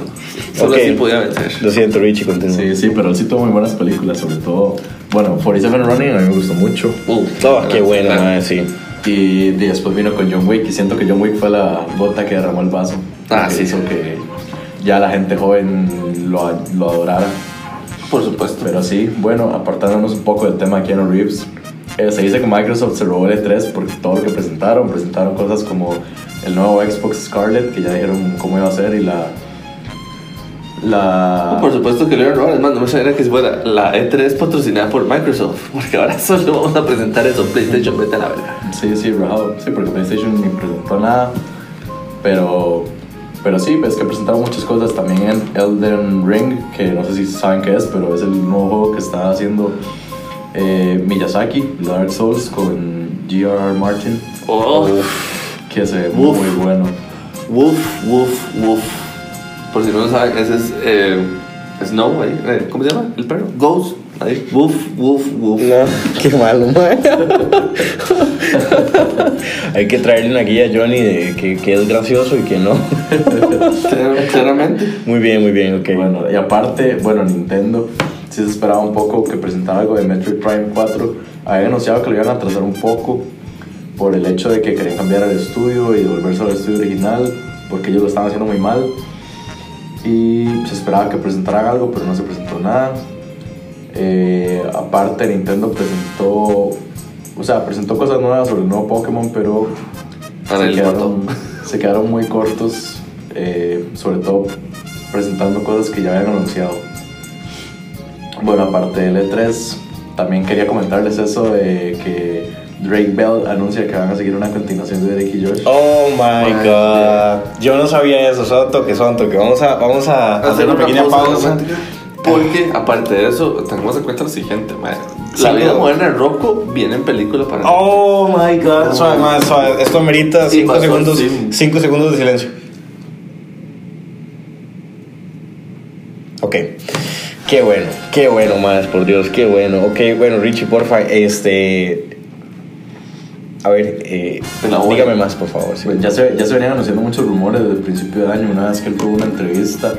Solo Ok. así podía vencer. Lo siento, Richie, continúa. Sí, sí, pero él sí tuvo muy buenas películas, sobre todo. Bueno, 47 Running a mí me gustó mucho. Uh, Oh, qué bueno, mae, sí. Y, después vino con John Wick y siento que John Wick fue la gota que derramó el vaso. Ah, que sí. Hizo que ya la gente joven lo, lo adorara. Por supuesto. Pero sí, bueno, apartándonos un poco del tema de Keanu Reeves, eh, se dice que Microsoft se robó el E3 porque todo lo que presentaron, presentaron cosas como el nuevo Xbox Scarlet, que ya dijeron cómo iba a ser, y la... La... Por supuesto que lo iban a robar. Es más, no me sabía que fuera la E3 patrocinada por Microsoft. (laughs) Porque ahora solo vamos a presentar eso. PlayStation, vete a la verga. Sí, sí, rajado. Sí, porque PlayStation ni presentó nada. Pero, pero sí, es que presentaron muchas cosas. También en Elden Ring, que no sé si saben qué es, pero es el nuevo juego que está haciendo eh, Miyazaki, Dark Souls, con G.R.R. Martin, Oh, que se ve Uf. muy bueno. woof, woof, woof. Por si no lo saben, ese es eh, Snow ahí. eh, ¿Cómo se llama? El perro. Ghost. Ahí. Woof, woof, woof. No, (laughs) qué malo, mae. (laughs) Hay que traerle una guía a Johnny de que, que es gracioso y que no. Clar- Claramente. Muy bien, muy bien, ok. Bueno, y aparte, bueno, Nintendo sí se esperaba un poco que presentara algo de Metroid Prime 4. Habían anunciado que lo iban a atrasar un poco por el hecho de que querían cambiar el estudio y devolverse al estudio original porque ellos lo estaban haciendo muy mal. Y se esperaba que presentaran algo, pero no se presentó nada. Eh, aparte, Nintendo presentó, o sea, presentó cosas nuevas sobre el nuevo Pokémon, pero quedaron, (laughs) se quedaron muy cortos, eh, sobre todo presentando cosas que ya habían anunciado. Bueno, aparte del E3, también quería comentarles eso de que Drake Bell anuncia que van a seguir una continuación de Drake y George. Oh my god. Yo no sabía eso, solo toque, son toque. Vamos a, vamos a hacer, una, pequeña pausa. pausa. Porque aparte de eso, tenemos en cuenta lo siguiente, man. La vida no. moderna de Rocco viene en película para. Oh my god. Oh, suave, suave. Esto merita 5 segundos, cinco segundos de silencio. Ok. Qué bueno, qué bueno, más por Dios, qué bueno. Ok, bueno, Richie, porfa, este. A ver, eh, Elabore. dígame más, por favor. sí. Pues ya, se, ya se venían anunciando muchos rumores desde el principio de año, una vez que él tuvo una entrevista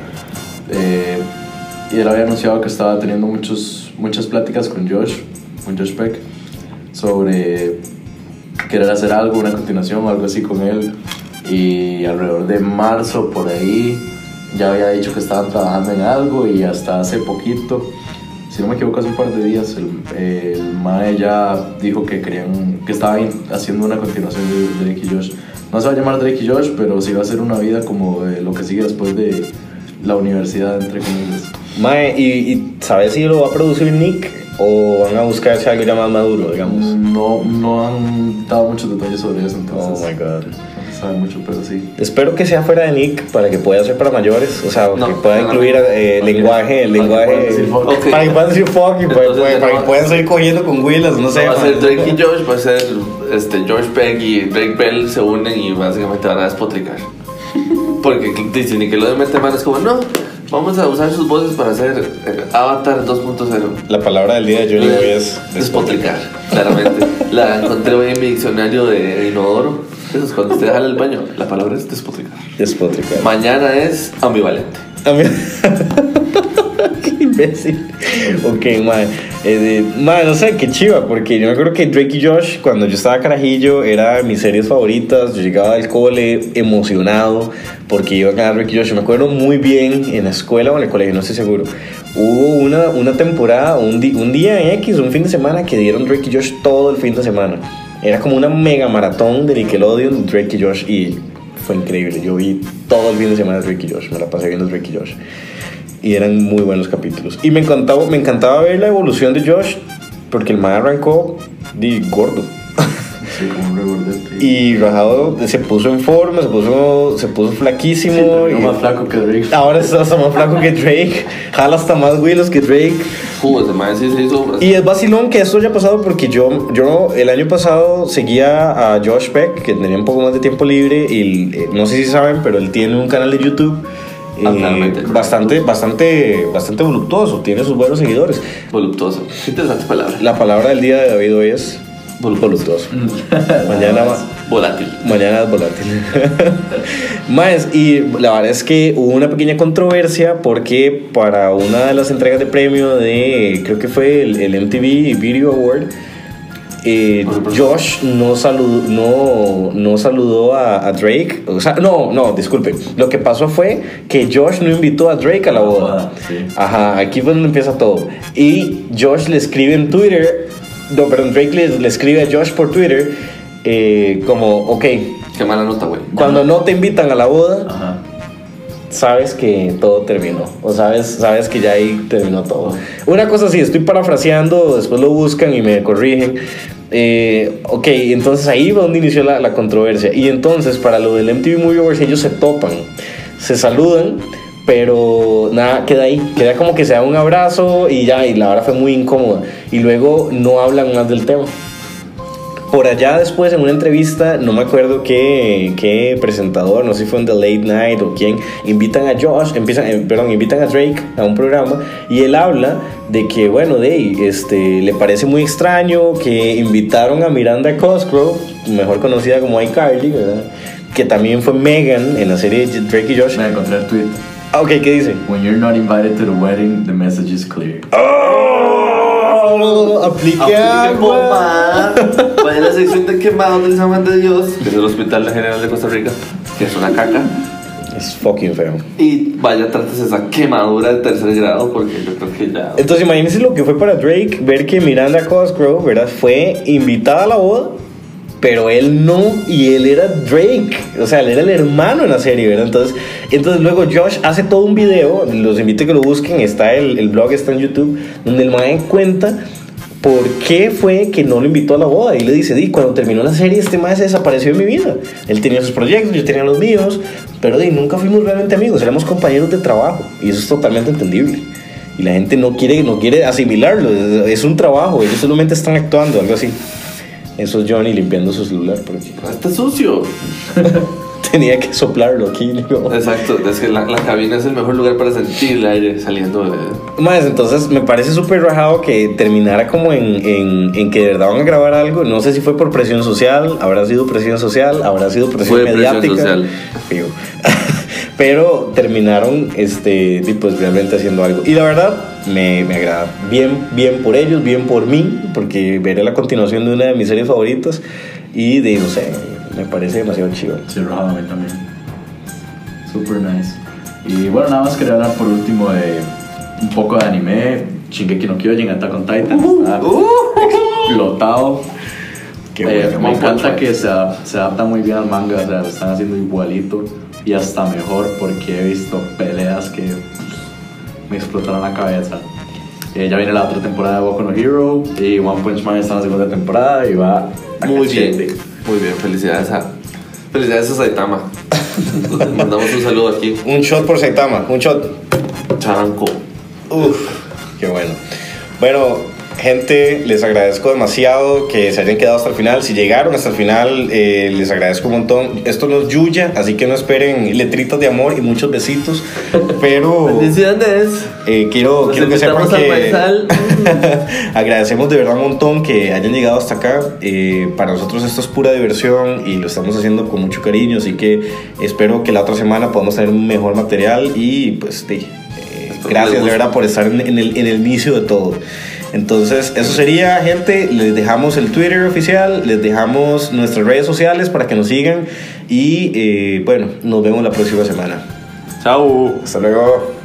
eh, y él había anunciado que estaba teniendo muchos, muchas pláticas con Josh, con Josh Peck, sobre querer hacer algo, una continuación o algo así con él. Y alrededor de marzo, por ahí, ya había dicho que estaban trabajando en algo y hasta hace poquito, si no me equivoco, hace un par de días, el, el Mae ya dijo que querían, que estaba in- haciendo una continuación de Drake y Josh. No se va a llamar Drake y Josh, pero sí va a ser una vida como de lo que sigue después de la universidad, entre comillas. Mae, ¿y, y sabes si lo va a producir Nick o van a buscarse algo ya más maduro, digamos? No, no han dado muchos detalles sobre eso, Oh entonces my god. Sabe mucho, pero sí. Espero que sea fuera de Nick para que pueda ser para mayores, o sea, No, que pueda no, no, incluir eh, que- lenguaje, que lenguaje. Para que puedan decir fuck y Entonces, para- para que puedan seguir cogiendo con Willas, no sé. va a ser Drake y Josh, va a ser este, George Peck y Drake Bell se unen y básicamente van a despotricar. Porque dice Nickelodeon mete manos como, no, vamos a usar sus voces para hacer eh, Avatar 2.0. La palabra del día de Johnny Boy es despotricar, claramente. (laughs) La encontré hoy en mi diccionario de inodoro. Eso es cuando usted jala el baño. La palabra es despotricar. Despotricar. Mañana es ambivalente. (laughs) Qué imbécil. Ok, mae. Eh, mae, no sé, qué chiva, porque yo me acuerdo que Drake y Josh, cuando yo estaba carajillo, era mis series favoritas. Yo llegaba al cole emocionado porque iba a ganar Drake y Josh. Yo me acuerdo muy bien en la escuela o en el colegio, no estoy seguro. Hubo una, una temporada, un, un día en X, un fin de semana, que dieron Drake y Josh todo el fin de semana. Era como una mega maratón de Nickelodeon, Drake y Josh, y fue increíble. Yo vi todo el fin de semana Drake y Josh, me la pasé viendo Drake y Josh. Y eran muy buenos capítulos. Y me encantaba, me encantaba ver la evolución de Josh, porque el man arrancó de gordo. (laughs) Sí, como un regordete. Y rajado se puso en forma, se puso, se puso flaquísimo. terminó y más flaco que Drake. Ahora está hasta más flaco que Drake. Jala hasta más Willows que Drake. Sí se hizo. Y es vacilón que esto haya pasado porque yo, yo el año pasado seguía a Josh Peck, que tenía un poco más de tiempo libre, y eh, no sé si saben, pero él tiene un canal de YouTube. eh, bastante, bastante, bastante voluptuoso, tiene sus buenos seguidores. Voluptuoso. Interesante palabra. La palabra del día de David hoy es voluptuoso. (laughs) Mañana Volátil. Mañana es volátil. (laughs) Más, y la verdad es que hubo una pequeña controversia porque para una de las entregas de premio de, creo que fue el, el MTV Video Award, eh, Josh no saludó, no, no saludó a, a Drake. O sea, no, no, disculpe. Lo que pasó fue que Josh no invitó a Drake a la boda. sí. Ajá, aquí fue donde empieza todo. Y Josh le escribe en Twitter, no, perdón, Drake le, le escribe a Josh por Twitter eh, como, ok, Qué mala nota, güey. cuando no te invitan a la boda, Ajá. sabes que todo terminó. O sabes, sabes que ya ahí terminó todo. Una cosa así, estoy parafraseando, después lo buscan y me corrigen. Eh, ok, entonces ahí va donde inició la, la controversia. Y entonces, para lo del MTV Movie Awards, ellos se topan, se saludan, pero nada, queda ahí. Queda como que se da un abrazo y ya, y la verdad fue muy incómoda. Y luego no hablan más del tema. Por allá después en una entrevista, no me acuerdo qué, qué presentador, no sé si fue en The Late Night o quién, invitan a Josh, empiezan, eh, perdón, invitan a Drake a un programa y él habla de que, bueno, de este, le parece muy extraño que invitaron a Miranda Cosgrove, mejor conocida como iCarly. Que también fue Megan en la serie Drake y Josh. Me encontré el tweet. Ah, ok, ¿qué dice? When you're not invited to the wedding, the message is clear. ¡Oh! Aplique agua. (laughs) Vaya la sección de quemados del San Juan de Dios, que es el Hospital General de Costa Rica, que es una caca. Es fucking feo. Y vaya, trates esa quemadura de tercer grado, porque yo creo que ya. Entonces imagínense lo que fue para Drake ver que Miranda Cosgrove, ¿verdad? Fue invitada a la boda, pero él no, y él era Drake, o sea, él era el hermano en la serie, ¿verdad? Entonces, entonces luego Josh hace todo un video, los invito a que lo busquen, está el, blog, está en YouTube, donde el man cuenta por qué fue que no lo invitó a la boda. Y le dice, di, cuando terminó la serie, este se desapareció de mi vida. Él tenía sus proyectos, yo tenía los míos, pero di, nunca fuimos realmente amigos, éramos compañeros de trabajo. Y eso es totalmente entendible. Y la gente no quiere, no quiere asimilarlo, es un trabajo, ellos solamente están actuando, algo así. Eso es Johnny limpiando su celular. Porque... Está sucio. (laughs) tenía que soplarlo aquí. digo. Exacto, es que la, la cabina es el mejor lugar para sentir el aire saliendo de... Más, entonces me parece súper rajado que terminara como en, en, en que de verdad van a grabar algo. No sé si fue por presión social, habrá sido presión social, habrá sido presión Fue presión mediática. social. Fijo. (laughs) Pero terminaron este, y, pues realmente haciendo algo. Y la verdad me, me agrada. Bien, bien por ellos, bien por mí, porque veré la continuación de una de mis series favoritas. Y de, no sé, me parece demasiado chido. Sí, a mí también. Super nice. Y bueno, nada más quería hablar por último de un poco de anime. Shingeki no Kyojin, Attack on Titan. Está explotado. Qué Eh, bueno. me encanta que se, se adapta muy bien al manga, o sea, lo están haciendo igualito y hasta mejor porque he visto peleas que me explotaron la cabeza. Eh, ya viene la otra temporada de Boku no Hero y One Punch Man está en la segunda temporada y va a Muy cachete. bien, muy bien, felicidades a... Felicidades a Saitama. (laughs) Mandamos un saludo aquí. Un shot por Saitama, un shot. Charanco. Uf, qué bueno. Bueno, gente, les agradezco demasiado que se hayan quedado hasta el final. Si llegaron hasta el final, eh, les agradezco un montón. Esto no es Yuya, así que no esperen letritas de amor y muchos besitos. Pero Bendiciones. eh, quiero, Los quiero que sepan que (laughs) agradecemos de verdad un montón que hayan llegado hasta acá. Eh, para nosotros esto es pura diversión y lo estamos haciendo con mucho cariño. Así que espero que la otra semana podamos tener un mejor material y pues sí, eh, gracias de verdad por estar en, en el, en el inicio de todo. Entonces, eso sería, gente. Les dejamos el Twitter oficial, les dejamos nuestras redes sociales para que nos sigan. Y eh, bueno, nos vemos la próxima semana. Chao. Hasta luego.